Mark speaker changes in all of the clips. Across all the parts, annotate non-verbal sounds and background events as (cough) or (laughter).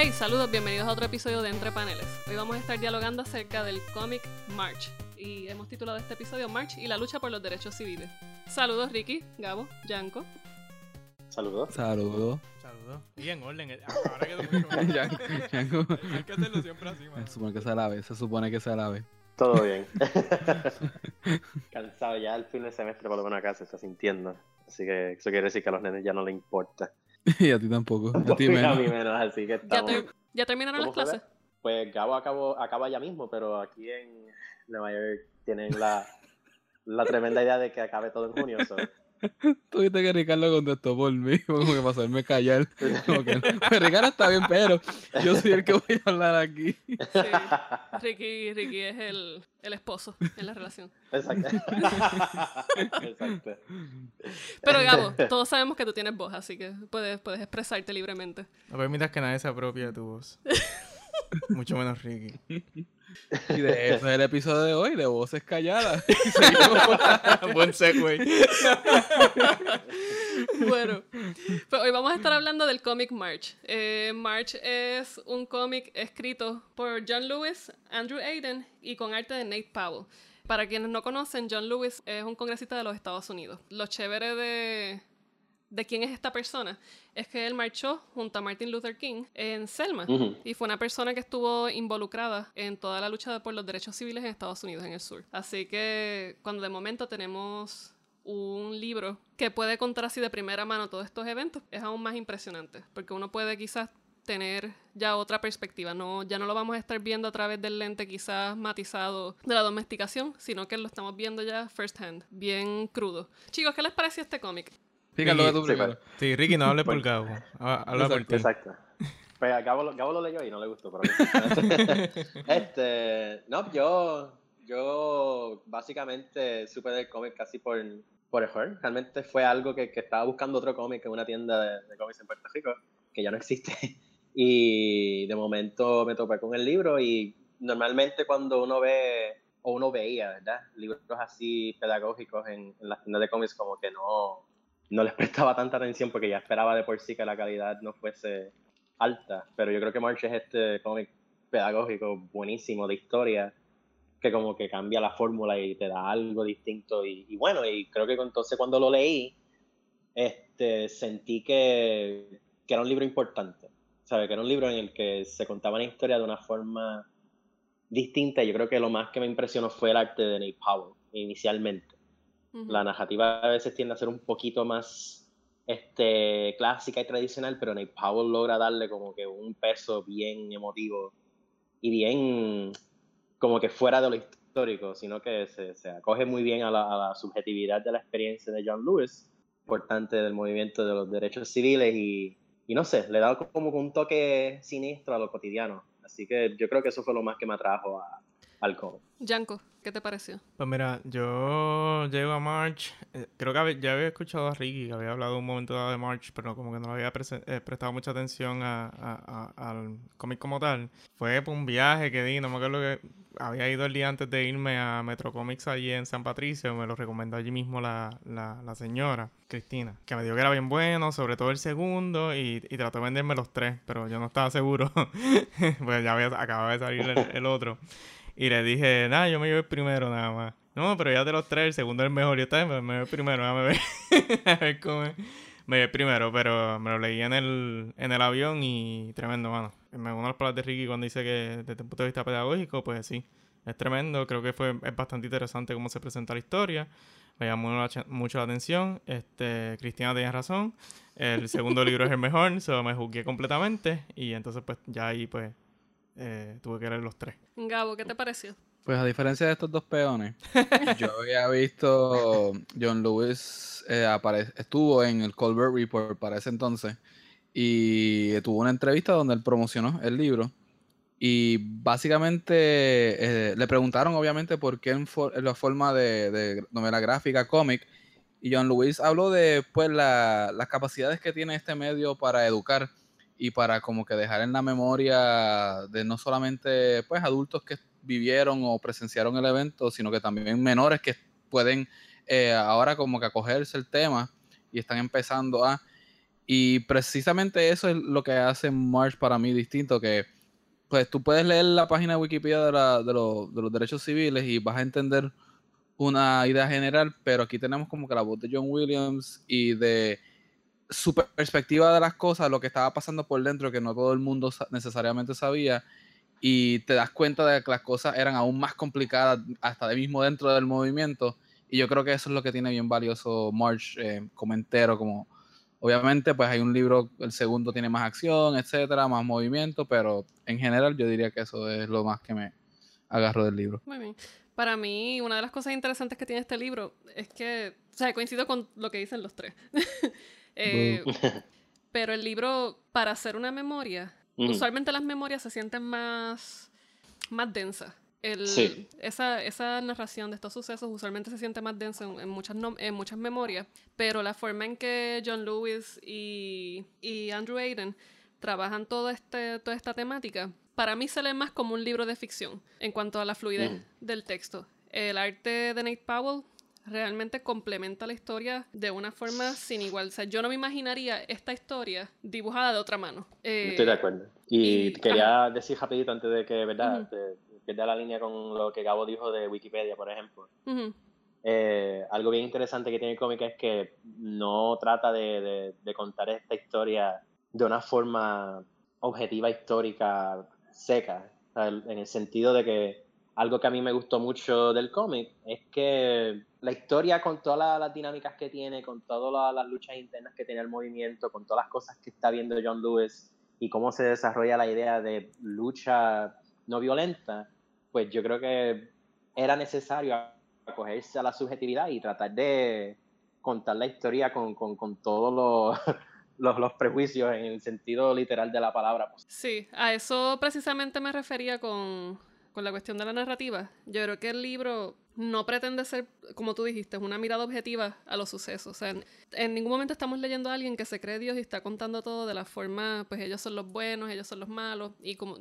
Speaker 1: Hey, saludos, bienvenidos a otro episodio de Entre Paneles. Hoy vamos a estar dialogando acerca del cómic March y hemos titulado este episodio March y la lucha por los derechos civiles. Saludos Ricky, Gabo, Yanko.
Speaker 2: Saludos.
Speaker 3: Saludos.
Speaker 4: Saludos. Y en orden. eh, Ahora quedó mucho (laughs) más.
Speaker 3: Yanko, Yanko. (laughs)
Speaker 4: Hay que hacerlo siempre así, mano.
Speaker 3: Se supone que se lave, se supone que se lave.
Speaker 2: Todo bien. (laughs) Cansado ya el fin de semestre, por lo menos acá se está sintiendo. Así que eso quiere decir que a los nenes ya no les importa. (laughs)
Speaker 3: y a ti tampoco. A ti (laughs)
Speaker 2: a
Speaker 3: menos.
Speaker 2: mí menos, así que
Speaker 1: ¿Ya,
Speaker 2: estamos.
Speaker 1: ter- ¿ya terminaron las
Speaker 2: ¿Cómo fue,
Speaker 1: clases?
Speaker 2: Pues Gabo acabó, acaba ya mismo, pero aquí en Nueva York tienen la, la tremenda idea de que acabe todo en junio. so. (laughs) (laughs)
Speaker 3: Tuviste que Ricardo contestó por mí, (laughs) como que para hacerme callar. (laughs) Como que, pues Ricardo está bien, pero yo soy el que voy a hablar aquí.
Speaker 1: Sí. Ricky, Ricky es el, el esposo en la relación.
Speaker 2: Exacto. Exacto.
Speaker 1: Pero Gabo, todos sabemos que tú tienes voz, así que puedes, puedes expresarte libremente.
Speaker 4: No permitas que nadie se apropie de tu voz. Mucho menos Ricky.
Speaker 3: Y de eso es el episodio de hoy, de voces calladas. (laughs) (laughs)
Speaker 4: Buen segue.
Speaker 1: Bueno, pues hoy vamos a estar hablando del cómic March. Eh, March es un cómic escrito por John Lewis, Andrew Aiden y con arte de Nate Powell. Para quienes no conocen, John Lewis es un congresista de los Estados Unidos. Lo chévere de, de quién es esta persona es que él marchó junto a Martin Luther King en Selma y fue una persona que estuvo involucrada en toda la lucha por los derechos civiles en Estados Unidos, en el sur. Así que cuando de momento tenemos un libro que puede contar así de primera mano todos estos eventos, es aún más impresionante, porque uno puede quizás tener ya otra perspectiva, no, ya no lo vamos a estar viendo a través del lente quizás matizado de la domesticación, sino que lo estamos viendo ya first hand, bien crudo. Chicos, ¿qué les pareció este cómic?
Speaker 3: Tú
Speaker 2: Sí,
Speaker 3: primero.
Speaker 4: Sí, Ricky, no hables por Gabo. Ha- Habla por ti.
Speaker 2: Exacto. Pues a Gabo, lo- Gabo lo leyó y no le gustó, pero (laughs) este, no, yo, yo básicamente supe del cómic casi por, por error. Realmente fue algo que, que estaba buscando otro cómic en una tienda de, de cómics en Puerto Rico, que ya no existe. (laughs) Y de momento me topé con el libro y normalmente cuando uno ve, o uno veía, ¿verdad? Libros así pedagógicos en, en las tiendas de cómics como que no, no les (laughs) prestaba tanta atención porque ya esperaba de por sí que la calidad no fuese alta. Pero yo creo que March es este cómic pedagógico buenísimo de historia que como que cambia la fórmula y te da algo distinto. Y, y bueno, y creo que entonces cuando lo leí, este, sentí que, que era un libro importante. ¿Sabe? Que era un libro en el que se contaba una historia de una forma distinta. Yo creo que lo más que me impresionó fue el arte de Nate Powell inicialmente La narrativa a veces tiende a ser un poquito más este, clásica y tradicional, pero Nate Powell logra darle como que un peso bien emotivo y bien como que fuera de lo histórico, sino que se, se acoge muy bien a la, a la subjetividad de la experiencia de John Lewis, importante del movimiento de los derechos civiles y, y no sé, le da como que un toque siniestro a lo cotidiano. Así que yo creo que eso fue lo más que me atrajo a- al cómic.
Speaker 1: Yanko, ¿qué te pareció?
Speaker 4: Pues mira, yo llego a March. eh, creo que ya había escuchado a Ricky que había hablado un momento dado de March, pero como que no había eh, prestado mucha atención al cómic como tal. Fue por un viaje que di, no me acuerdo que había ido el día antes de irme a Metro Comics allí en San Patricio. Me lo recomendó allí mismo la, la, la señora Cristina, que me dijo que era bien bueno, sobre todo el segundo, y, y trató de venderme los tres, pero yo no estaba seguro. (laughs) pues ya había, acababa de salir el otro. Y le dije, nada, yo me llevo el primero nada más. No, pero ya de los tres, el segundo es el mejor. Y esta vez me, llevo el primero, déjame ver. (laughs) a ver cómo es. Me llevo el primero, pero me lo leí en el, en el avión y tremendo, mano. Me uno a las de Ricky cuando dice que desde el punto de vista pedagógico, pues sí, es tremendo. Creo que fue, es bastante interesante cómo se presenta la historia. Me llamó mucho la atención. Este, Cristina tenía razón. El segundo libro es el mejor, (laughs) so me juzgué completamente. Y entonces, pues ya ahí, pues, eh, tuve que leer los tres.
Speaker 1: Gabo, ¿qué te pareció?
Speaker 3: Pues a diferencia de estos dos peones, (laughs) yo había visto John Lewis eh, estuvo en el Colbert Report para ese entonces y tuvo una entrevista donde él promocionó el libro y básicamente eh, le preguntaron obviamente por qué en, for- en la forma de, de novela gráfica, cómic y John Lewis habló de pues la- las capacidades que tiene este medio para educar y para como que dejar en la memoria de no solamente pues adultos que vivieron o presenciaron el evento, sino que también menores que pueden eh, ahora como que acogerse el tema y están empezando a Y precisamente eso es lo que hace March para mí distinto, que pues tú puedes leer la página de Wikipedia de, de, los derechos civiles y vas a entender una idea general, pero aquí tenemos como que la voz de John Williams y de su perspectiva de las cosas, lo que estaba pasando por dentro, que no todo el mundo necesariamente sabía, y te das cuenta de que las cosas eran aún más complicadas hasta de mismo dentro del movimiento, y yo creo que eso es lo que tiene bien valioso March eh, como entero, como obviamente pues hay un libro, el segundo tiene más acción, etcétera, más movimiento, pero en general yo diría que eso es lo más que me agarro del libro.
Speaker 1: Muy bien. Para mí, una de las cosas interesantes que tiene este libro es que, o coincido con lo que dicen los tres. (laughs) Eh, (laughs) pero el libro, para hacer una memoria, usualmente las memorias se sienten más, más densas. El, esa, esa, narración de estos sucesos usualmente se siente más densa en, muchas, en muchas memorias, pero la forma en que John Lewis y, y Andrew Aiden trabajan todo este, toda esta temática para mí se lee más como un libro de ficción en cuanto a la fluidez mm. del texto. El arte de Nate Powell realmente complementa la historia de una forma sin igual. O sea, yo no me imaginaría esta historia dibujada de otra mano.
Speaker 2: Eh, Estoy de acuerdo. Y, quería decir rapidito antes de que, ¿verdad? que la línea con lo que Gabo dijo de Wikipedia, por ejemplo. Eh, algo bien interesante que tiene el cómic es que no trata de contar esta historia de una forma objetiva histórica seca, en el sentido de que algo que a mí me gustó mucho del cómic es que la historia con todas las, dinámicas que tiene, con todas las, luchas internas que tiene el movimiento, con todas las cosas que está viendo John Lewis y cómo se desarrolla la idea de lucha no violenta, pues yo creo que era necesario acogerse a la subjetividad y tratar de contar la historia con, con, con todos los (laughs) los, los, prejuicios en el sentido literal de la palabra.
Speaker 1: Sí, a eso precisamente me refería con, con la cuestión de la narrativa. Yo creo que el libro no pretende ser, como tú dijiste, una mirada objetiva a los sucesos. O sea, en, ningún momento estamos leyendo a alguien que se cree Dios y está contando todo de la forma, pues ellos son los buenos, ellos son los malos, y como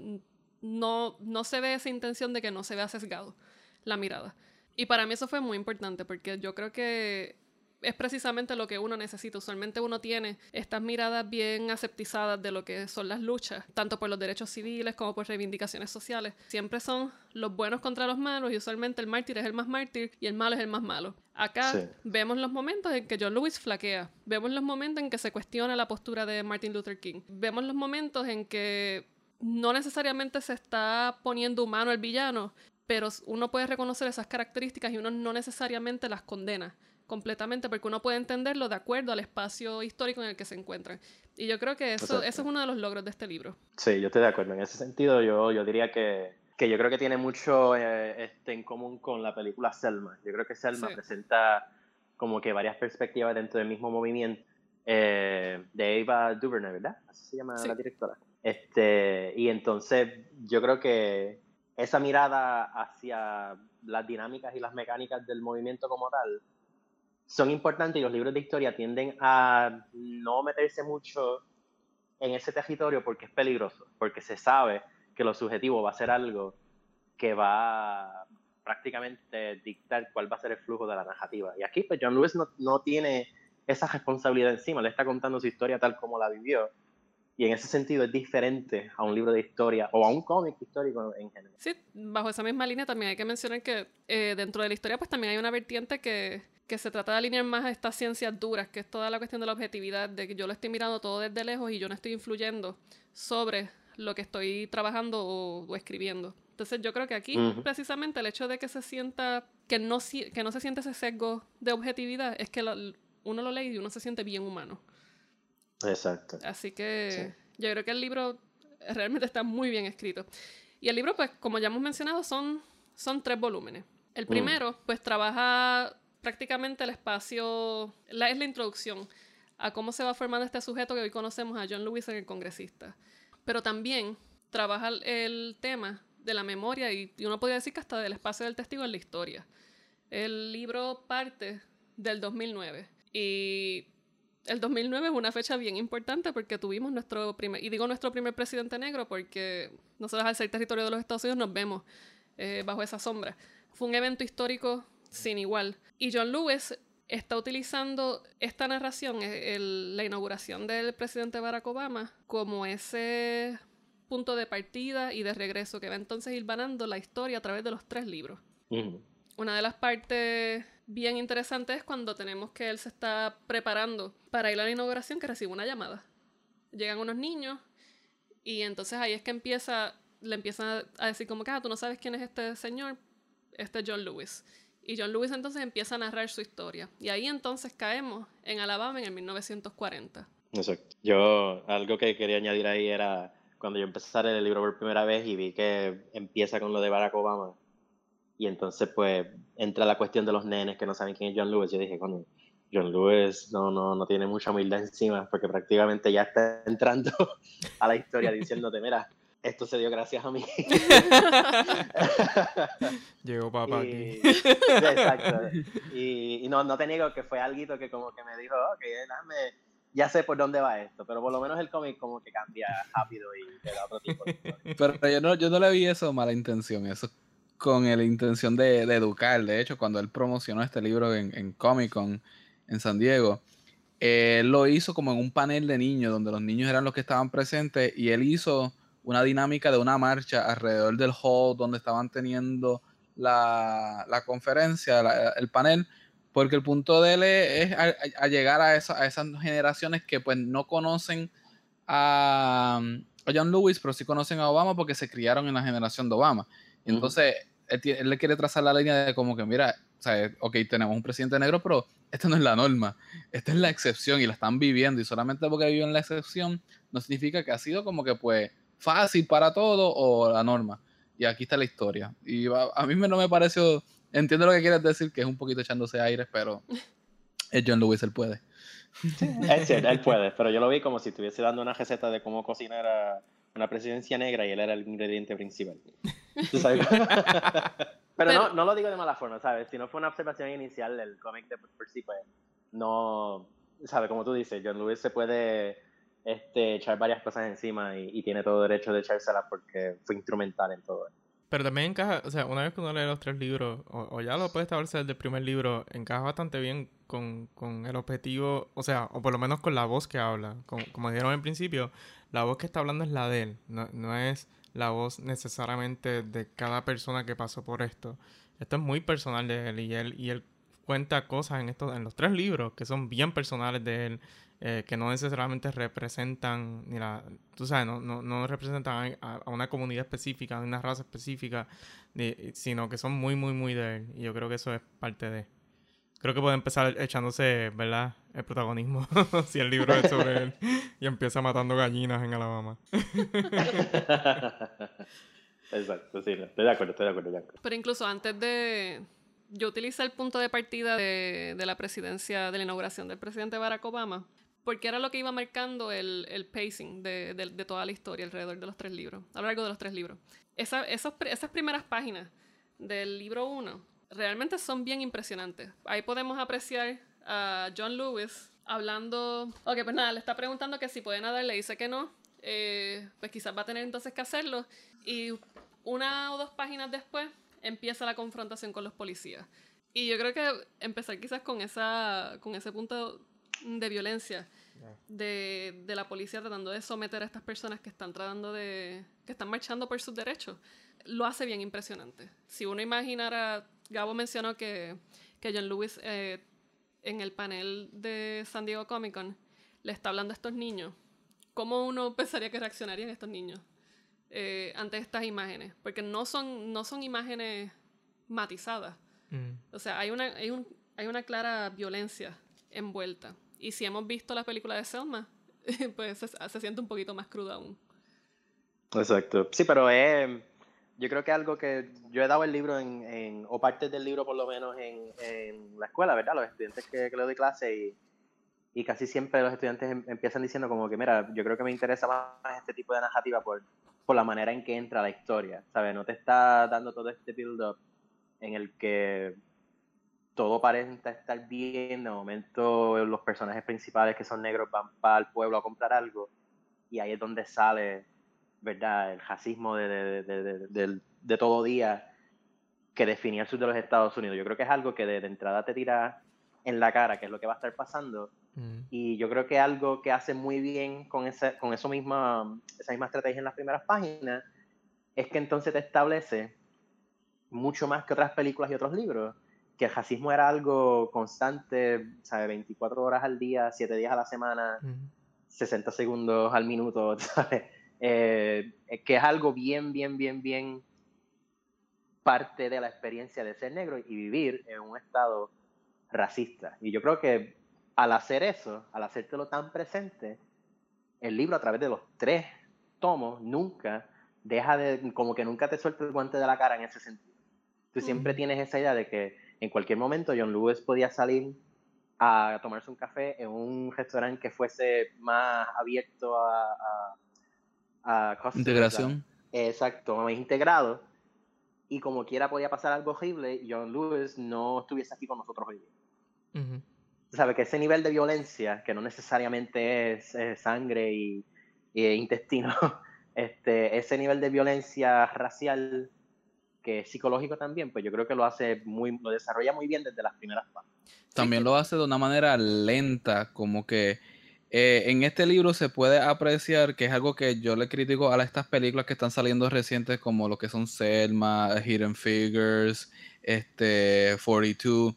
Speaker 1: no, no se ve esa intención de que no se vea sesgado la mirada. Y para mí eso fue muy importante, porque yo creo que es precisamente lo que uno necesita. Usualmente uno tiene estas miradas bien aseptizadas de lo que son las luchas, tanto por los derechos civiles como por reivindicaciones sociales. Siempre son los buenos contra los malos y usualmente el mártir es el más mártir y el malo es el más malo. Acá vemos los momentos en que John Lewis flaquea, vemos los momentos en que se cuestiona la postura de Martin Luther King, vemos los momentos en que no necesariamente se está poniendo humano el villano, pero uno puede reconocer esas características y uno no necesariamente las condena completamente porque uno puede entenderlo de acuerdo al espacio histórico en el que se encuentran. Y yo creo que eso, eso es uno de los logros de este libro.
Speaker 2: Sí, yo estoy de acuerdo. En ese sentido, yo, yo diría que, que yo creo que tiene mucho eh, este, en común con la película Selma. Yo creo que Selma presenta como que varias perspectivas dentro del mismo movimiento eh, de Eva DuVernay, ¿verdad? Así se llama la directora. Este, y entonces yo creo que esa mirada hacia las dinámicas y las mecánicas del movimiento como tal son importantes y los libros de historia tienden a no meterse mucho en ese territorio porque es peligroso, porque se sabe que lo subjetivo va a ser algo que va a prácticamente dictar cuál va a ser el flujo de la narrativa. Y aquí pues John Lewis no, no tiene esa responsabilidad encima, le está contando su historia tal como la vivió. Y en ese sentido es diferente a un libro de historia o a un cómic histórico en general.
Speaker 1: Sí, bajo esa misma línea también hay que mencionar que eh, dentro de la historia pues también hay una vertiente que que se trata de alinear más a estas ciencias duras, que es toda la cuestión de la objetividad, de que yo lo estoy mirando todo desde lejos y yo no estoy influyendo sobre lo que estoy trabajando o, escribiendo. Entonces yo creo que aquí precisamente el hecho de que se sienta, que no, que no se siente ese sesgo de objetividad, es que uno lo lee y uno se siente bien humano.
Speaker 2: Exacto.
Speaker 1: Así que yo creo que el libro realmente está muy bien escrito. Y el libro, pues, como ya hemos mencionado, son, son tres volúmenes. El mm. primero, pues, trabaja prácticamente el espacio, la, es la introducción a cómo se va formando este sujeto que hoy conocemos a John Lewis en el congresista. Pero también trabaja el tema de la memoria y, uno podría decir que hasta del espacio del testigo en la historia. El libro parte del 2009 y el 2009 es una fecha bien importante porque tuvimos nuestro primer, y digo nuestro primer presidente negro porque nosotros al ser territorio de los Estados Unidos nos vemos eh, bajo esa sombra. Fue un evento histórico sin igual. Y John Lewis está utilizando esta narración, eh, la inauguración del presidente Barack Obama, como ese punto de partida y de regreso que va entonces ir vanando la historia a través de los tres libros. Una de las partes bien interesantes es cuando tenemos que él se está preparando para ir a la inauguración que recibe una llamada. Llegan unos niños y entonces ahí es que empieza, le empiezan a decir como que, ah, tú no sabes quién es este señor, este John Lewis. Y John Lewis entonces empieza a narrar su historia. Y ahí entonces caemos en Alabama en el 1940.
Speaker 2: Exacto. Yo, algo que quería añadir ahí era cuando yo empecé a leer el libro por primera vez y vi que empieza con lo de Barack Obama. Y entonces, pues, entra la cuestión de los nenes que no saben quién es John Lewis. Yo dije, bueno, John Lewis no, no, no tiene mucha humildad encima porque prácticamente ya está (laughs) entrando a la historia diciéndote, mira, esto se dio gracias a mí. (laughs)
Speaker 4: Llegó papá aquí. (laughs)
Speaker 2: Exacto. Y, no, no te niego que fue algo que como que me dijo, ok, dame, ya sé por dónde va esto, pero por lo menos el cómic como que cambia rápido y te da otro tipo de
Speaker 3: Pero yo no, yo no le vi eso mala intención, eso con la intención de, educar. De hecho, cuando él promocionó este libro en, en Comic Con en San Diego, él lo hizo como en un panel de niños, donde los niños eran los que estaban presentes, y él hizo una dinámica de una marcha alrededor del hall donde estaban teniendo la, conferencia, el panel, porque el punto de él es a, llegar a, esa, a, esas generaciones que pues no conocen a, John Lewis, pero sí conocen a Obama porque se criaron en la generación de Obama. Y entonces él, le quiere trazar la línea de como que, mira, o sea, ok, tenemos un presidente negro, pero esta no es la norma, esta es la excepción y la están viviendo y solamente porque viven la excepción no significa que ha sido como que pues fácil para todo o la norma. Y aquí está la historia. Y a, mí no me pareció, entiendo lo que quieres decir, que es un poquito echándose aire, pero es John Lewis, él puede. (laughs)
Speaker 2: es cierto, él puede, pero yo lo vi como si estuviese dando una receta de cómo cocinar a una presidencia negra y él era el ingrediente principal. (laughs) pero, no, no lo digo de mala forma, ¿sabes? Si no fue una observación inicial del cómic de por sí, pues no, ¿sabes? Como tú dices, John Lewis se puede este, echar varias cosas encima y, tiene todo derecho de echárselas porque fue instrumental en todo.
Speaker 4: Pero también encaja, o sea, una vez que uno lee los tres libros, o, ya lo puede establecer desde el primer libro, encaja bastante bien con, con, el objetivo, o sea, o por lo menos con la voz que habla. como dijeron al principio, la voz que está hablando es la de él, no, no es la voz necesariamente de cada persona que pasó por esto. Esto es muy personal de él y él, y él cuenta cosas en, estos, en los tres libros que son bien personales de él eh, que no necesariamente representan, ni la, tú sabes, no, no, no representan a, una comunidad específica, a una raza específica, sino que son muy, muy, muy de él. Y yo creo que eso es parte de... Creo que puede empezar echándose, ¿verdad? El protagonismo, (laughs) si el libro es sobre él, y empieza matando gallinas en Alabama.
Speaker 2: Exacto, sí, estoy de acuerdo, estoy de acuerdo.
Speaker 1: Pero incluso antes de, yo utilicé el punto de partida de, de, la presidencia, de la inauguración del presidente Barack Obama, porque era lo que iba marcando el, el pacing de, de, toda la historia alrededor de los tres libros, a lo largo de los tres libros. Esa, esos, esas primeras páginas del libro 1 realmente son bien impresionantes. Ahí podemos apreciar a John Lewis hablando... Ok, pues nada, le está preguntando que si puede nadar, le dice que no. Eh, pues quizás va a tener entonces que hacerlo. Y una o dos páginas después empieza la confrontación con los policías. Y yo creo que empezar quizás con, esa, con ese punto de violencia de, de, la policía tratando de someter a estas personas que están tratando de, que están marchando por sus derechos, lo hace bien impresionante. Si uno imaginara, Gabo mencionó que, que John Lewis eh, en el panel de San Diego Comic Con le está hablando a estos niños, ¿cómo uno pensaría que reaccionarían estos niños eh, ante estas imágenes? Porque no son, no son imágenes matizadas. Mm. O sea, hay una, hay, un, hay una clara violencia envuelta. Y si hemos visto la película de Selma, (laughs) pues se, siente un poquito más cruda aún.
Speaker 2: Exacto. Sí, pero eh, yo creo que algo que yo he dado el libro en, o partes del libro por lo menos en, en la escuela, ¿verdad? Los estudiantes que, que le doy clase y, y casi siempre los estudiantes em, empiezan diciendo como que, mira, yo creo que me interesa más este tipo de narrativa por, por la manera en que entra la historia, ¿sabes? No te está dando todo este build-up en el que todo parece estar bien, de momento los personajes principales que son negros van para el pueblo a comprar algo y ahí es donde sale, ¿verdad? El racismo de, de, de, todo día que definía el sur de los Estados Unidos. Yo creo que es algo que de, entrada te tira en la cara qué es lo que va a estar pasando.
Speaker 4: Mm.
Speaker 2: Y yo creo que algo que hace muy bien con, ese, con eso misma, esa misma estrategia en las primeras páginas es que entonces te establece mucho más que otras películas y otros libros, que el racismo era algo constante, ¿sabe? 24 horas al día, 7 días a la semana,
Speaker 4: Mm.
Speaker 2: 60 segundos al minuto, (laughs) ¿sabes? Eh, que es algo bien, bien, bien, bien parte de la experiencia de ser negro y vivir en un estado racista. Y yo creo que al hacer eso, al hacértelo tan presente, el libro a través de los tres tomos nunca deja de, como que nunca te suelta el guante de la cara en ese sentido. Tú siempre tienes esa idea de que en cualquier momento John Lewis podía salir a tomarse un café en un restaurante que fuese más abierto a, a, a
Speaker 3: Integración.
Speaker 2: Exacto, más integrado. Y como quiera podía pasar algo horrible y John Lewis no estuviese aquí con nosotros hoy.
Speaker 4: Ujú.
Speaker 2: Sabe que ese nivel de violencia, que no necesariamente es, eh, sangre y, y intestino, (laughs) este, ese nivel de violencia racial que es psicológico también, pues yo creo que lo hace muy, lo desarrolla muy bien desde las primeras partes.
Speaker 3: También lo hace de una manera lenta, como que eh, en este libro se puede apreciar que es algo que yo le critico a estas películas que están saliendo recientes, como lo que son Selma, Hidden Figures, este, 42.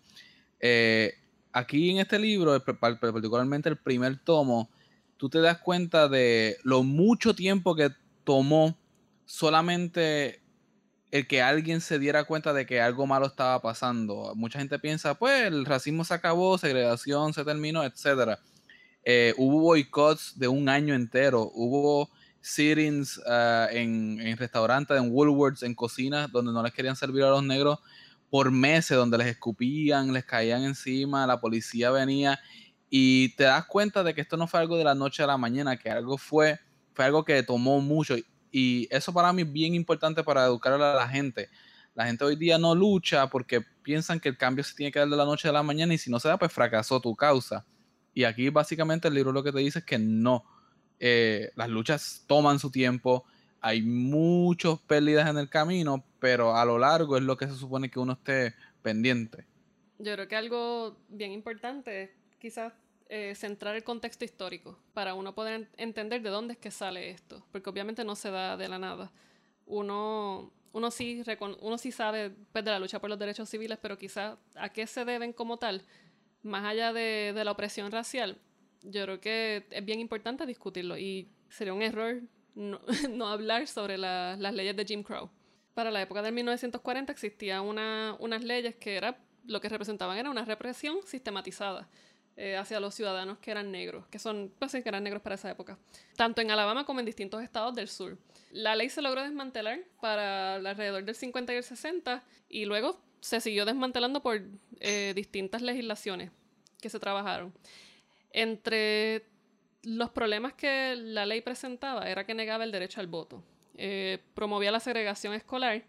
Speaker 3: Eh, aquí en este libro, pa- particularmente el primer tomo, tú te das cuenta de lo mucho tiempo que tomó solamente el que alguien se diera cuenta de que algo malo estaba pasando. Mucha gente piensa, pues el racismo se acabó, segregación se terminó, etc. hubo boicots de un año entero, hubo sittings ah, en, en restaurantes, en Woolworths, en cocinas, donde no les querían servir a los negros por meses, donde les escupían, les caían encima, la policía venía y te das cuenta de que esto no fue algo de la noche a la mañana, que algo fue, fue algo que tomó mucho y eso para mí es bien importante para educar a la gente. La gente hoy día no lucha porque piensan que el cambio se tiene que dar de la noche a la mañana y si no se da, pues fracasó tu causa. Y aquí básicamente el libro lo que te dice es que no. Eh, las luchas toman su tiempo, hay muchas pérdidas en el camino, pero a lo largo es lo que se supone que uno esté pendiente.
Speaker 1: Yo creo que algo bien importante es quizás eh, centrar el contexto histórico para uno poder en- entender de dónde es que sale esto, porque obviamente no se da de la nada. Uno, uno, sí, uno sí sabe pues, de la lucha por los derechos civiles, pero quizás a qué se deben como tal, más allá de, de la opresión racial, yo creo que es bien importante discutirlo y sería un error no, (laughs) no hablar sobre la- las leyes de Jim Crow. Para la época del 1940 existían una- unas leyes que era, lo que representaban era una represión sistematizada eh, hacia los ciudadanos que eran negros, que son, pues que eran negros para esa época, tanto en Alabama como en distintos estados del sur. La ley se logró desmantelar para alrededor del 50 y el 60 y luego se siguió desmantelando por eh, distintas legislaciones que se trabajaron. Entre los problemas que la ley presentaba era que negaba el derecho al voto, eh, promovía la segregación escolar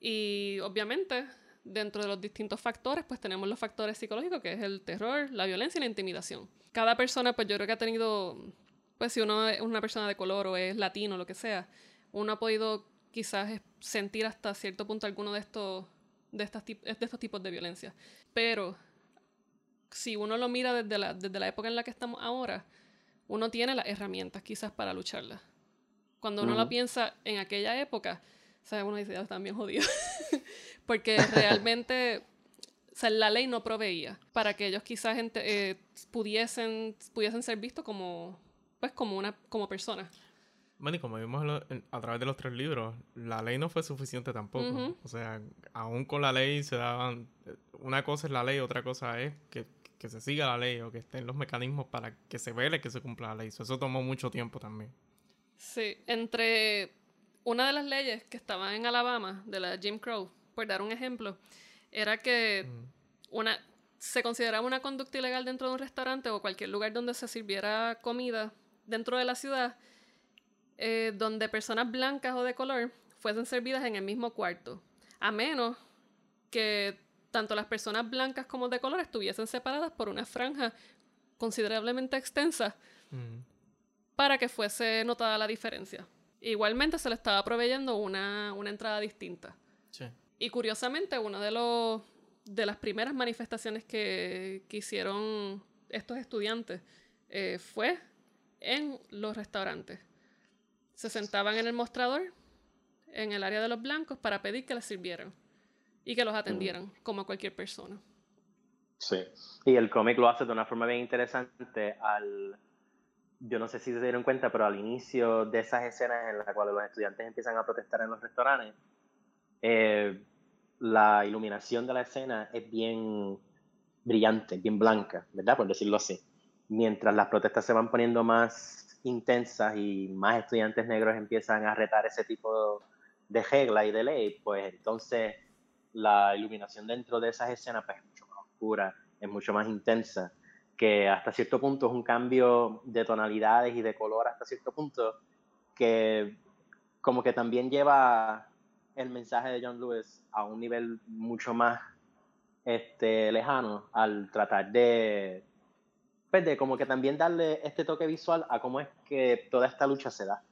Speaker 1: y obviamente dentro de los distintos factores pues tenemos los factores psicológicos que es el terror, la violencia y la intimidación. Cada persona pues yo creo que ha tenido, pues si uno es una persona de color o es latino, lo que sea, uno ha podido quizás sentir hasta cierto punto alguno de estos, de, estas tip- de estos tipos de violencia. Pero si uno lo mira desde la, desde la época en la que estamos ahora, uno tiene las herramientas quizás para lucharla. Cuando uno lo
Speaker 2: Ujú.
Speaker 1: piensa en aquella época, ¿sabes? uno dice, ya están bien jodidos. (laughs) Porque realmente o sea, la ley no proveía para que ellos quizás eh, pudiesen, pudiesen ser vistos como, pues, como, una, como personas.
Speaker 4: Bueno, y como vimos a través de los tres libros, la ley no fue suficiente tampoco.
Speaker 1: Ujú.
Speaker 4: O sea, aún con la ley se daban... Una cosa es la ley, otra cosa es que, que se siga la ley o que estén los mecanismos para que se vele que se cumpla la ley. So, Eso tomó mucho tiempo también.
Speaker 1: Sí, entre una de las leyes que estaban en Alabama, de la Jim Crow, por dar un ejemplo, era que
Speaker 4: Mm.
Speaker 1: una, se consideraba una conducta ilegal dentro de un restaurante o cualquier lugar donde se sirviera comida dentro de la ciudad, eh, donde personas blancas o de color fuesen servidas en el mismo cuarto, a menos que tanto las personas blancas como de color estuviesen separadas por una franja considerablemente extensa
Speaker 4: Mm.
Speaker 1: para que fuese notada la diferencia. Igualmente se le estaba proveyendo una, una entrada distinta.
Speaker 4: Sí.
Speaker 1: Y curiosamente, uno de los, de las primeras manifestaciones que, que hicieron estos estudiantes eh, fue en los restaurantes. Se sentaban en el mostrador, en el área de los blancos, para pedir que les sirvieran y que los atendieran, como a cualquier persona.
Speaker 2: Sí, y el cómic lo hace de una forma bien interesante al... Yo no sé si se dieron cuenta, pero al inicio de esas escenas en las cuales los estudiantes empiezan a protestar en los restaurantes, eh, la iluminación de la escena es bien brillante, bien blanca, ¿verdad? Por decirlo así. Mientras las protestas se van poniendo más intensas y más estudiantes negros empiezan a retar ese tipo de regla y de ley, pues entonces la iluminación dentro de esas escenas pues, es mucho más oscura, es mucho más intensa, que hasta cierto punto es un cambio de tonalidades y de color hasta cierto punto que como que también lleva el mensaje de John Lewis a un nivel mucho más este, lejano al tratar de, pues de como que también darle este toque visual a cómo es que toda esta lucha se da.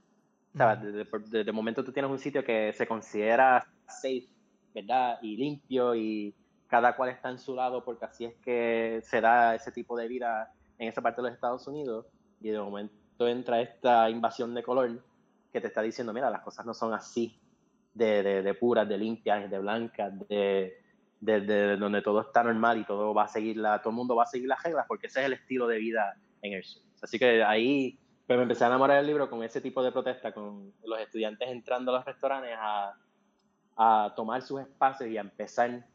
Speaker 2: O sea, de, momento tú tienes un sitio que se considera safe, ¿verdad? Y limpio y cada cual está en su lado porque así es que se da ese tipo de vida en esa parte de los Estados Unidos y de momento entra esta invasión de color que te está diciendo, mira, las cosas no son así de, de, de puras, de limpias, de blancas, de, de, donde todo está normal y todo va a seguir la, todo el mundo va a seguir las reglas porque ese es el estilo de vida en el sur. Así que ahí pues me empecé a enamorar del libro con ese tipo de protesta, con los estudiantes entrando a los restaurantes a, a tomar sus espacios y a empezar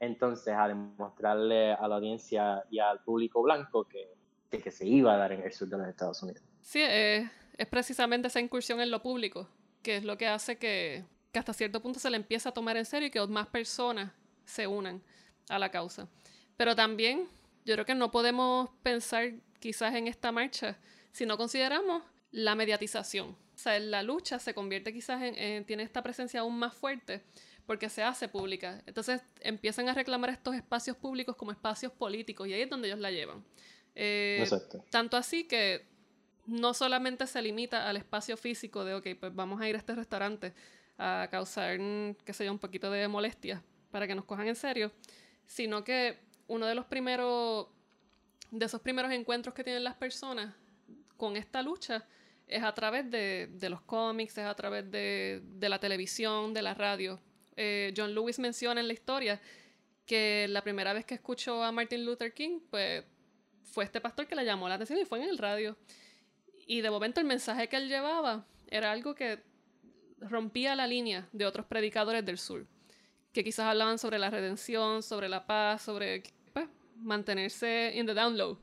Speaker 2: entonces a demostrarle a la audiencia y al público blanco que, que se iba a dar en el sur de los Estados Unidos.
Speaker 1: Sí, es precisamente esa incursión en lo público, que es lo que hace que, que hasta cierto punto se le empiece a tomar en serio y que más personas se unan a la causa. Pero también yo creo que no podemos pensar quizás en esta marcha si no consideramos la mediatización. O sea, la lucha se convierte quizás en, tiene esta presencia aún más fuerte porque se hace pública. Entonces empiezan a reclamar estos espacios públicos como espacios políticos y ahí es donde ellos la llevan. Eh, tanto así que no solamente se limita al espacio físico de, ok, pues vamos a ir a este restaurante a causar, qué sé yo, un poquito de molestia, para que nos cojan en serio, sino que uno de los primeros, de esos primeros encuentros que tienen las personas con esta lucha es a través de, los cómics, es a través de, la televisión, de la radio. Eh, John Lewis menciona en la historia que la primera vez que escuchó a Martin Luther King, pues fue este pastor que le llamó la atención y fue en el radio. Y de momento el mensaje que él llevaba era algo que rompía la línea de otros predicadores del sur que quizás hablaban sobre la redención, sobre la paz, sobre pues, mantenerse in the down low.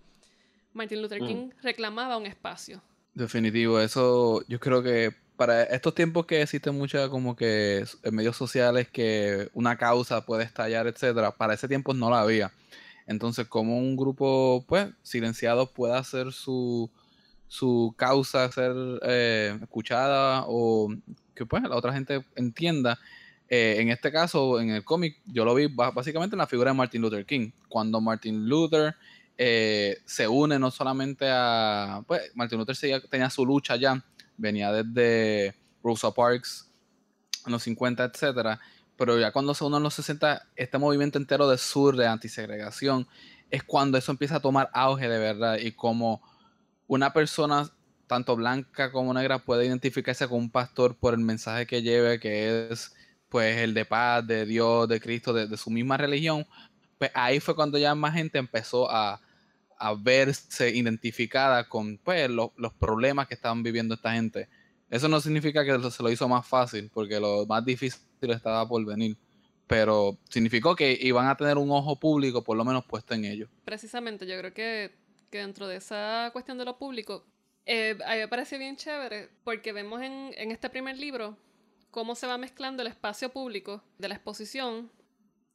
Speaker 1: Martin Luther mm. King reclamaba un espacio.
Speaker 3: Definitivo, eso yo creo que para estos tiempos que existen muchas como que en medios sociales que una causa puede estallar, etcétera, para ese tiempo no la había. Entonces, como un grupo, pues, silenciado pueda hacer su, su causa ser eh, escuchada o que pues la otra gente entienda, eh, en este caso, en el cómic, yo lo vi básicamente en la figura de Martin Luther King. Cuando Martin Luther eh, se une no solamente a. Pues Martin Luther tenía su lucha ya, venía desde Rosa Parks en los 50, etcétera. Pero ya cuando se une en los 60, este movimiento entero de sur, de antisegregación, es cuando eso empieza a tomar auge de verdad. Y como una persona tanto blanca como negra puede identificarse con un pastor por el mensaje que lleve, que es pues el de paz, de Dios, de Cristo, de, su misma religión, pues ahí fue cuando ya más gente empezó a, verse identificada con pues, los problemas que estaban viviendo esta gente. Eso no significa que se lo hizo más fácil, porque lo más difícil estaba por venir, pero significó que iban a tener un ojo público por lo menos puesto en ellos.
Speaker 1: Precisamente, yo creo que, dentro de esa cuestión de lo público, eh, a mí me parece bien chévere, porque vemos en, en este primer libro cómo se va mezclando el espacio público de la exposición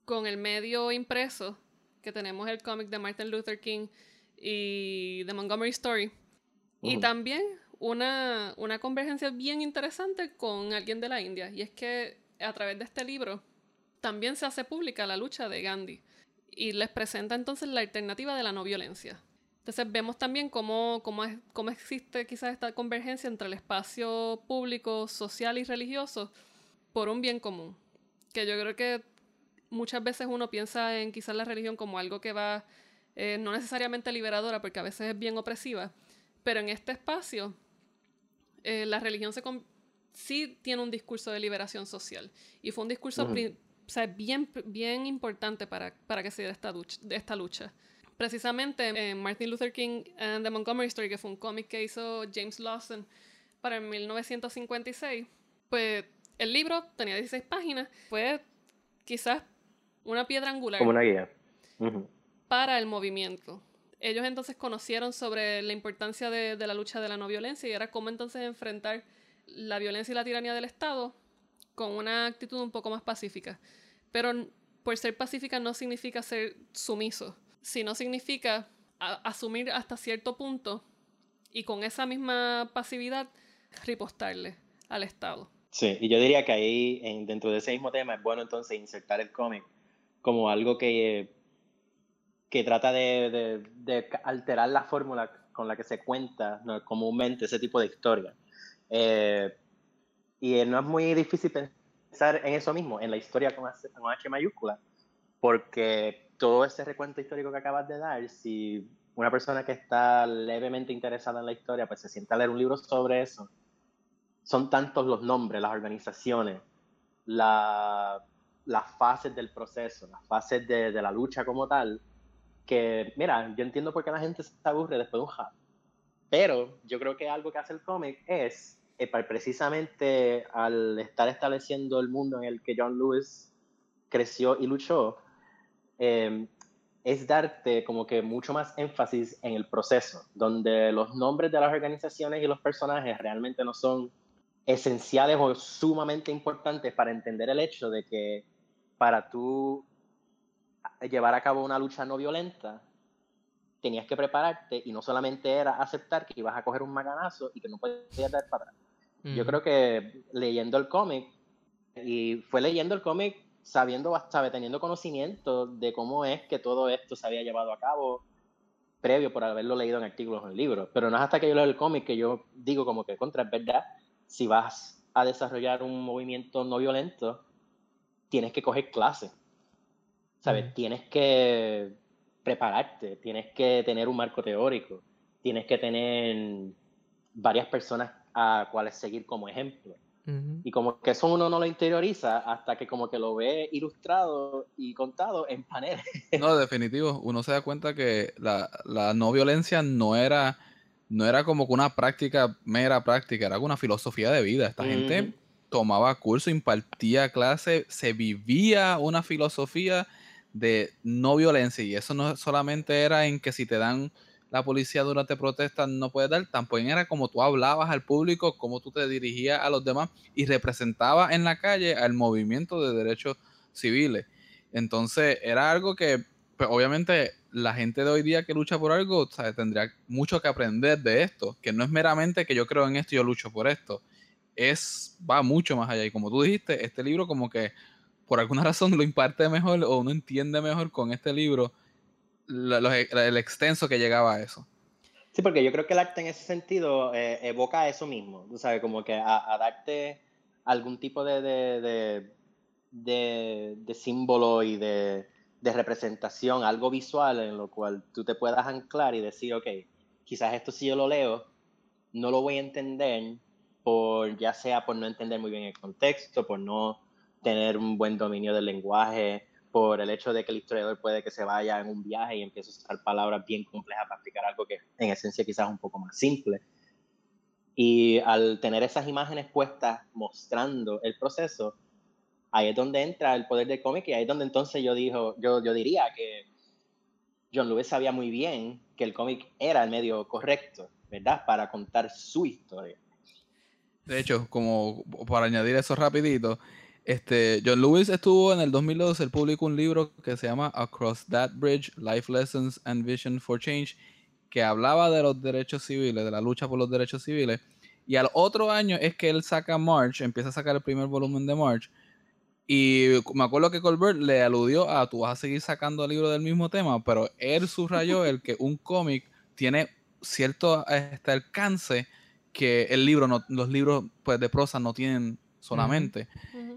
Speaker 1: con el medio impreso, que tenemos el cómic de Martin Luther King y de Montgomery Story. Y también una, una convergencia bien interesante con alguien de la India. Y es que a través de este libro también se hace pública la lucha de Gandhi. Y les presenta entonces la alternativa de la no violencia. Entonces vemos también cómo, cómo, es, cómo existe quizás esta convergencia entre el espacio público, social y religioso por un bien común. Que yo creo que muchas veces uno piensa en quizás la religión como algo que va, eh, no necesariamente liberadora, porque a veces es bien opresiva, pero en este espacio eh, la religión se sí tiene un discurso de liberación social y fue un discurso bien, bien importante para, para que se diera esta lucha, esta lucha. Precisamente en Martin Luther King and the Montgomery Story, que fue un cómic que hizo James Lawson para 1956, pues el libro tenía 16 páginas, fue quizás una piedra angular.
Speaker 2: Como una guía.
Speaker 1: Para el movimiento. Ellos entonces conocieron sobre la importancia de, de, la lucha de la no violencia y era cómo entonces enfrentar la violencia y la tiranía del Estado con una actitud un poco más pacífica. Pero por ser pacífica no significa ser sumiso, sino significa asumir hasta cierto punto y con esa misma pasividad ripostarle al Estado.
Speaker 2: Sí, y yo diría que ahí, en, dentro de ese mismo tema, es bueno entonces insertar el cómic como algo que, que trata de, de, alterar la fórmula con la que se cuenta comúnmente ese tipo de historia. Eh, y no es muy difícil pensar en eso mismo, en la historia con H, con H mayúscula, porque todo ese recuento histórico que acabas de dar, si una persona que está levemente interesada en la historia, pues se sienta a leer un libro sobre eso, son tantos los nombres, las organizaciones, la, las fases del proceso, las fases de, de, la lucha como tal, que, mira, yo entiendo por qué la gente se aburre después de un hack. Pero yo creo que algo que hace el cómic es, eh, precisamente al estar estableciendo el mundo en el que John Lewis creció y luchó, eh, es darte como que mucho más énfasis en el proceso, donde los nombres de las organizaciones y los personajes realmente no son esenciales o sumamente importantes para entender el hecho de que para tú llevar a cabo una lucha no violenta, tenías que prepararte y no solamente era aceptar que ibas a coger un maganazo y que no podías dar para atrás. Yo creo que leyendo el cómic, y fue leyendo el cómic sabiendo, sabe, teniendo conocimiento de cómo es que todo esto se había llevado a cabo previo por haberlo leído en artículos o en libros. Pero no es hasta que yo leo el cómic que yo digo como que contra, es verdad, si vas a desarrollar un movimiento no violento, tienes que coger clases. ¿Sabes? Tienes que prepararte, tienes que tener un marco teórico, tienes que tener varias personas a cuales seguir como ejemplo. Y como que eso uno no lo interioriza hasta que como que lo ve ilustrado y contado en paneles. (laughs)
Speaker 3: No, definitivo. Uno se da cuenta que la, la no violencia no era, no era como que una práctica, mera práctica, era una filosofía de vida. Esta gente tomaba curso, impartía clase, se vivía una filosofía de no violencia. Y eso no solamente era en que si te dan la policía durante protestas no puedes dar, también era como tú hablabas al público, como tú te dirigías a los demás y representabas en la calle al movimiento de derechos civiles. Entonces era algo que pues, obviamente la gente de hoy día que lucha por algo tendría mucho que aprender de esto, que no es meramente que yo creo en esto y yo lucho por esto, es va mucho más allá y como tú dijiste, este libro como que por alguna (laughs) razón lo imparte mejor o uno entiende mejor con este libro el extenso que llegaba a eso.
Speaker 2: Sí, porque yo creo que el arte en ese sentido eh, evoca eso mismo, tú sabes, como que a, darte algún tipo de, de, de, de símbolo y de, representación, algo visual en lo cual tú te puedas anclar y decir, ok, quizás esto si yo lo leo, no lo voy a entender por ya sea por no entender muy bien el contexto, por no tener un buen dominio del lenguaje, por el hecho de que el historiador puede que se vaya en un viaje y empiece a usar palabras bien complejas para explicar algo que en esencia quizás es un poco más simple. Y al tener esas imágenes puestas mostrando el proceso, ahí es donde entra el poder del cómic y ahí es donde entonces yo, dijo, yo, yo diría que John Lewis sabía muy bien que el cómic era el medio correcto, ¿verdad? Para contar su historia.
Speaker 3: De hecho, como para añadir eso rapidito, este, John Lewis estuvo en el 2012, él publicó un libro que se llama Across That Bridge, Life Lessons and Vision for Change, que hablaba de los derechos civiles, de la lucha por los derechos civiles. Y al otro año es que él saca March, empieza a sacar el primer volumen de March. Y me acuerdo que Colbert le aludió a tú vas a seguir sacando libros del mismo tema, pero él subrayó el que un cómic tiene cierto este alcance que el libro los libros pues, de prosa no tienen solamente.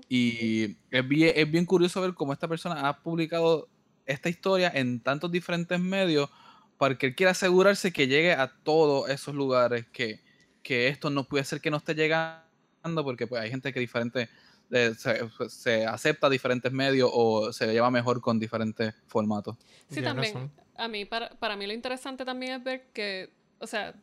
Speaker 3: Y es bien, es bien curioso ver cómo esta persona ha publicado esta historia en tantos diferentes medios porque él quiere asegurarse que llegue a todos esos lugares, que, que esto no puede ser que no esté llegando, porque pues hay gente que diferente eh, se, se acepta diferentes medios o se lleva mejor con diferentes formatos.
Speaker 1: Sí, también. A mí, para, para mí lo interesante también es ver que, o sea,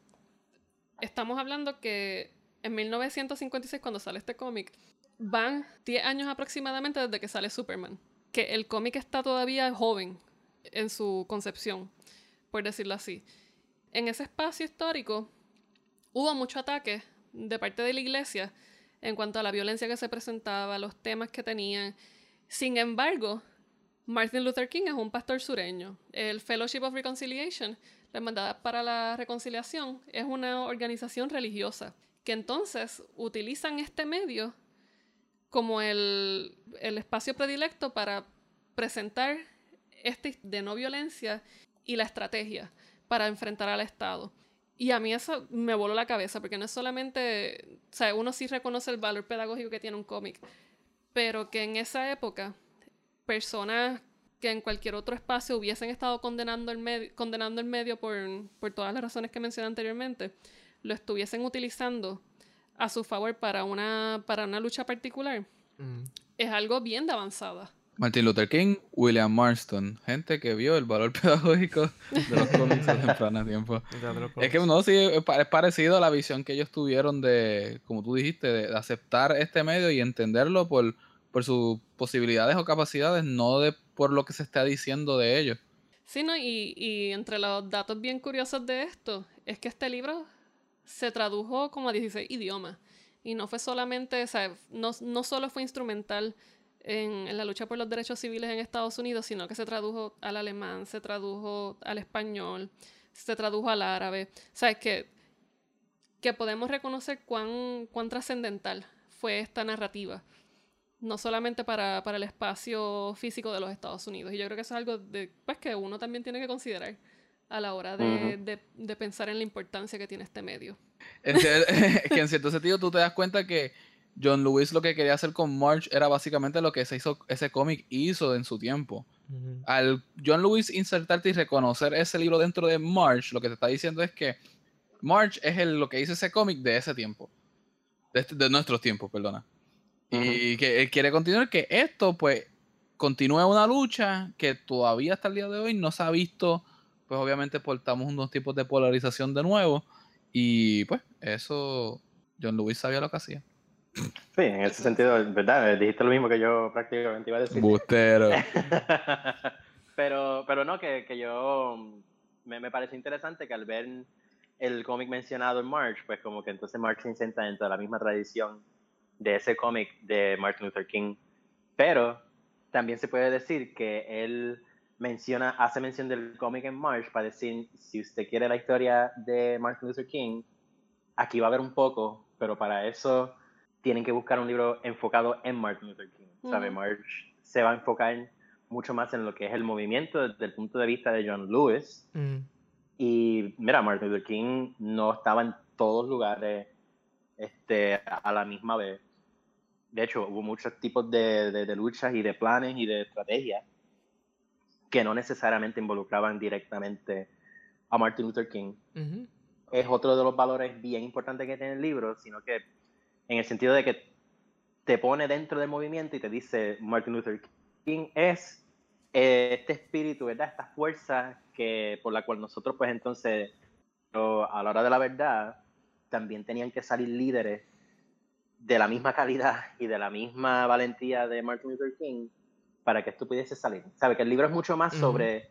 Speaker 1: estamos hablando que en 1956, cuando sale este cómic, van 10 años aproximadamente desde que sale Superman. Que el cómic está todavía joven en su concepción, por decirlo así. En ese espacio histórico hubo mucho ataque de parte de la iglesia en cuanto a la violencia que se presentaba, los temas que tenían. Sin embargo, Martin Luther King es un pastor sureño. El Fellowship of Reconciliation, la Hermandad para la Reconciliación, es una organización religiosa que entonces utilizan este medio como el, el espacio predilecto para presentar este de no violencia y la estrategia para enfrentar al Estado. Y a mí eso me voló la cabeza, porque no es solamente, o sea, uno sí reconoce el valor pedagógico que tiene un cómic, pero que en esa época personas que en cualquier otro espacio hubiesen estado condenando el, medio, condenando el medio por, por todas las razones que mencioné anteriormente, lo estuviesen utilizando a su favor para una, para una lucha particular,
Speaker 4: Mm.
Speaker 1: es algo bien de avanzada.
Speaker 3: Martin Luther King, William Marston, gente que vio el valor (laughs) pedagógico de los cómics a temprano tiempo. Es que no, sí, es pa- es parecido a la visión que ellos tuvieron de, como tú dijiste, de, de aceptar este medio y entenderlo por, por sus posibilidades o capacidades, no de por lo que se está diciendo de ellos.
Speaker 1: Sí, ¿no? Y, y entre los datos bien curiosos de esto es que este libro se tradujo como a 16 idiomas. Y no fue solamente, o sea, no, no solo fue instrumental en, en la lucha por los derechos civiles en Estados Unidos, sino que se tradujo al alemán, se tradujo al español, se tradujo al árabe. O sea, es que, que podemos reconocer cuán, cuán trascendental fue esta narrativa no solamente para, para el espacio físico de los Estados Unidos. Y yo creo que eso es algo de, pues, que uno también tiene que considerar a la hora de, de- de pensar en la importancia que tiene este medio.
Speaker 3: En cier- (laughs) que en cierto sentido tú te das cuenta que John Lewis lo que quería hacer con March era básicamente lo que se hizo, ese cómic hizo en su tiempo. Al John Lewis insertarte y reconocer ese libro dentro de March, lo que te está diciendo es que March es el, lo que hizo ese cómic de ese tiempo. De, este- de nuestros tiempos, perdona. Y que él quiere continuar que esto, pues, continúe una lucha que todavía hasta el día de hoy no se ha visto. Pues obviamente portamos unos tipos de polarización de nuevo. Y pues, eso John Lewis sabía lo que hacía.
Speaker 2: Sí, en ese sentido, ¿verdad? Dijiste lo mismo que yo prácticamente iba a decir.
Speaker 3: Bustero. (laughs)
Speaker 2: pero, pero no, que, que yo me, me parece interesante que al ver el cómic mencionado en March, pues como que entonces March se insenta dentro de la misma tradición de ese cómic de Martin Luther King. Pero también se puede decir que él menciona, hace mención del cómic en March para decir, si usted quiere la historia de Martin Luther King, aquí va a haber un poco, pero para eso tienen que buscar un libro enfocado en Martin Luther King. ¿Sabe?
Speaker 1: Ujú.
Speaker 2: March se va a enfocar mucho más en lo que es el movimiento desde el punto de vista de John Lewis.
Speaker 4: Mm.
Speaker 2: Y mira, Martin Luther King no estaba en todos lugares este, a la misma vez. De hecho, hubo muchos tipos de, de- de luchas y de planes y de estrategias que no necesariamente involucraban directamente a Martin Luther King es otro de los valores bien importantes que tiene el libro, sino que en el sentido de que te pone dentro del movimiento y te dice Martin Luther King es eh, este espíritu, ¿verdad? Esta fuerza que por la cual nosotros pues entonces a la hora de la verdad también tenían que salir líderes de la misma calidad y de la misma valentía de Martin Luther King para que esto pudiese salir. Sabe que el libro es mucho más sobre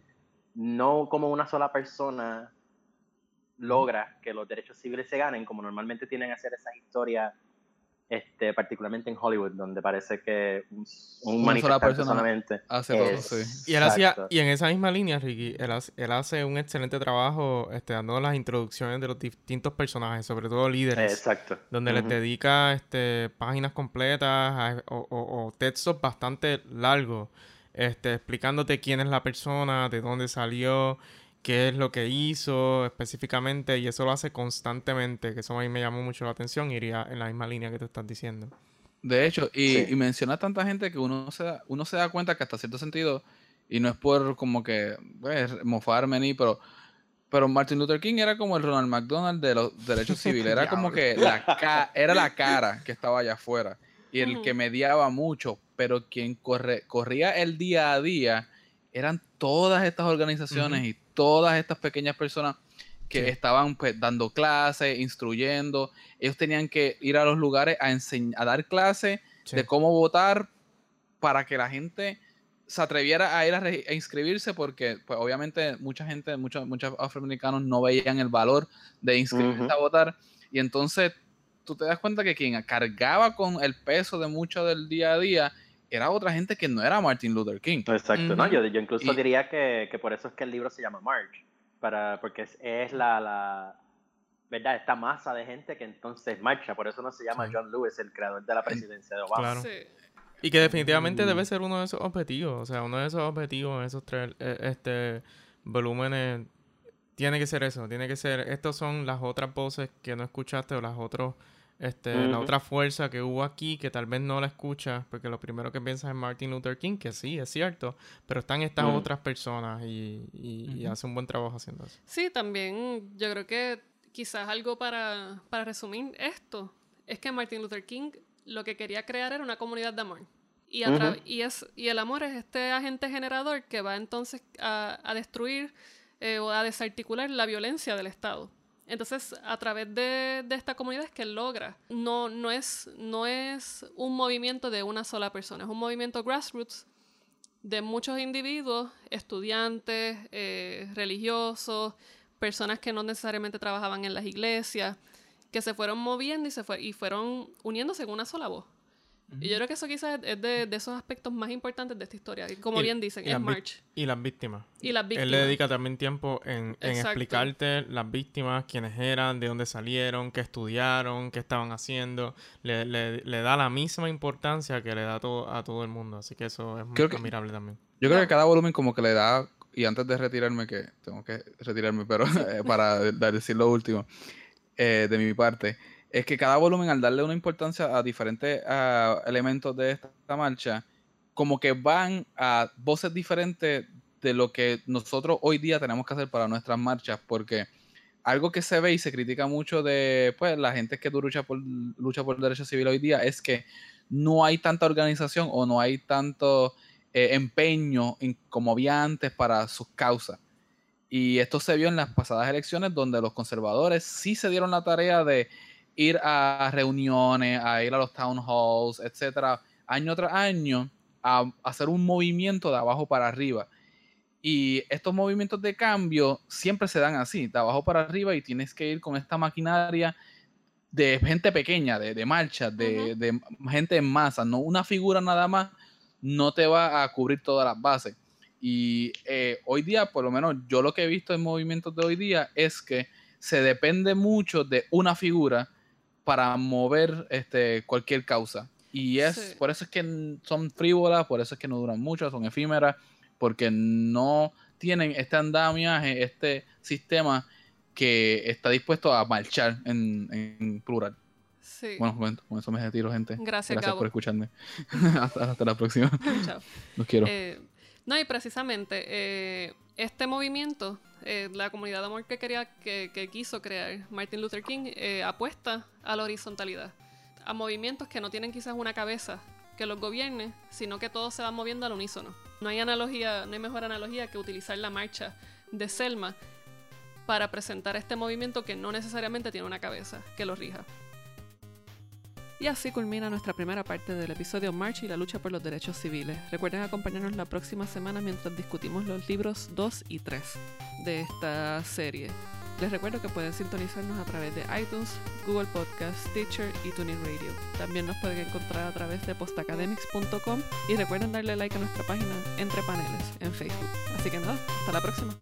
Speaker 2: no como una sola persona logra que los derechos civiles se ganen, como normalmente tienen que hacer esas historias, este, particularmente en Hollywood, donde parece que un, un
Speaker 3: Una sola
Speaker 2: manifestante
Speaker 3: persona
Speaker 2: solamente
Speaker 3: hace todo,
Speaker 2: es-
Speaker 3: sí.
Speaker 4: Y él hacía, y en esa misma línea, Ricky, él hace, él hace un excelente trabajo este, dando las introducciones de los distintos personajes, sobre todo líderes,
Speaker 2: Exacto.
Speaker 4: donde les
Speaker 2: Ujú.
Speaker 4: dedica este, páginas completas a- o, o- o textos bastante largos, este, explicándote quién es la persona, de dónde salió, qué es lo que hizo específicamente, y eso lo hace constantemente, que eso a mí me llamó mucho la atención, y iría en la misma línea que tú estás diciendo.
Speaker 3: De hecho, y, y menciona tanta gente que uno se, da, uno se da cuenta que hasta cierto sentido, y no es por como que pues, mofarme ni, pero, pero Martin Luther King era como el Ronald McDonald de los derechos civiles. Era como (laughs) que la era la cara que estaba allá afuera y el que mediaba mucho, pero quien corre, corría el día a día eran todas estas organizaciones y todas estas pequeñas personas que estaban pues, dando clases, instruyendo. Ellos tenían que ir a los lugares a, a dar clases de cómo votar para que la gente se atreviera a ir a, inscribirse porque pues, obviamente mucha gente, muchos, muchos afroamericanos no veían el valor de inscribirse a votar. Y entonces tú te das cuenta que quien cargaba con el peso de mucho del día a día era otra gente que no era Martin Luther King.
Speaker 2: Exacto, no, yo, yo incluso diría que, que, por eso es que el libro se llama March para, porque es, es la, la, ¿verdad? Esta masa de gente que entonces marcha, por eso no se llama John Lewis, el creador de la presidencia de Obama.
Speaker 4: Y que definitivamente debe mm. ser uno de esos objetivos, o sea, uno de esos objetivos en esos tres eh, este, volúmenes tiene que ser eso, tiene que ser, estos son las otras voces que no escuchaste o las otras este, La otra fuerza que hubo aquí, que tal vez no la escuchas, porque lo primero que piensas es Martin Luther King, que sí, es cierto, pero están estas otras personas y, y, hace un buen trabajo haciendo eso.
Speaker 1: Sí, también yo creo que quizás algo para, para resumir esto, es que Martin Luther King lo que quería crear era una comunidad de amor. Y, y, es, y el amor es este agente generador que va entonces a, a destruir eh, o a desarticular la violencia del Estado. Entonces, a través de, esta comunidad es que logra. No, no, es, no es un movimiento de una sola persona, es un movimiento grassroots de muchos individuos, estudiantes, eh, religiosos, personas que no necesariamente trabajaban en las iglesias, que se fueron moviendo y, se fue, y fueron uniéndose en una sola voz. Y yo creo que eso quizás es de, esos aspectos más importantes de esta historia. Como bien dicen, es March.
Speaker 4: Y las víctimas.
Speaker 1: Y las víctimas.
Speaker 4: Él le dedica también tiempo en, explicarte las víctimas, quiénes eran, de dónde salieron, qué estudiaron, qué estaban haciendo. Le, da la misma importancia que le da todo, a todo el mundo. Así que eso es muy admirable también.
Speaker 3: Yo creo que cada volumen como que le da, y antes de retirarme, que tengo que retirarme, pero eh, para (laughs) decir lo último eh, de mi parte es que cada volumen, al darle una importancia a diferentes elementos de esta marcha, como que van a voces diferentes de lo que nosotros hoy día tenemos que hacer para nuestras marchas, porque algo que se ve y se critica mucho de pues, la gente que lucha por, lucha por derechos civiles hoy día es que no hay tanta organización o no hay tanto eh, empeño como había antes para sus causas. Y esto se vio en las pasadas elecciones donde los conservadores sí se dieron la tarea de ir a reuniones, a ir a los town halls, etcétera, año tras año, a hacer un movimiento de abajo para arriba. Y estos movimientos de cambio siempre se dan así, de abajo para arriba, y tienes que ir con esta maquinaria de gente pequeña, de, de marcha, de, de, gente en masa, no una figura nada más, no te va a cubrir todas las bases. Y eh, hoy día, por lo menos yo lo que he visto en movimientos de hoy día es que se depende mucho de una figura para mover este, cualquier causa. Y es por eso es que son frívolas, por eso es que no duran mucho, son efímeras, porque no tienen este andamiaje, este sistema que está dispuesto a marchar en, plural. Sí. Bueno, con, eso me retiro, gente.
Speaker 1: Gracias,
Speaker 3: Gracias por escucharme. (laughs) hasta, la próxima. (laughs) Chao. Los quiero.
Speaker 1: Eh, no, y precisamente eh, este movimiento eh, la comunidad de amor que, quería, que, quiso crear Martin Luther King eh, apuesta a la horizontalidad, a movimientos que no tienen quizás una cabeza que los gobierne, sino que todo se va moviendo al unísono. No hay analogía, no hay mejor analogía que utilizar la marcha de Selma para presentar este movimiento que no necesariamente tiene una cabeza que lo rija. Y así culmina nuestra primera parte del episodio March y la lucha por los derechos civiles. Recuerden acompañarnos la próxima semana mientras discutimos los libros 2 y 3 de esta serie. Les recuerdo que pueden sintonizarnos a través de iTunes, Google Podcast, Stitcher y TuneIn Radio. También nos pueden encontrar a través de postacademics.com y recuerden darle like a nuestra página Entre Paneles en Facebook. Así que nada, hasta la próxima.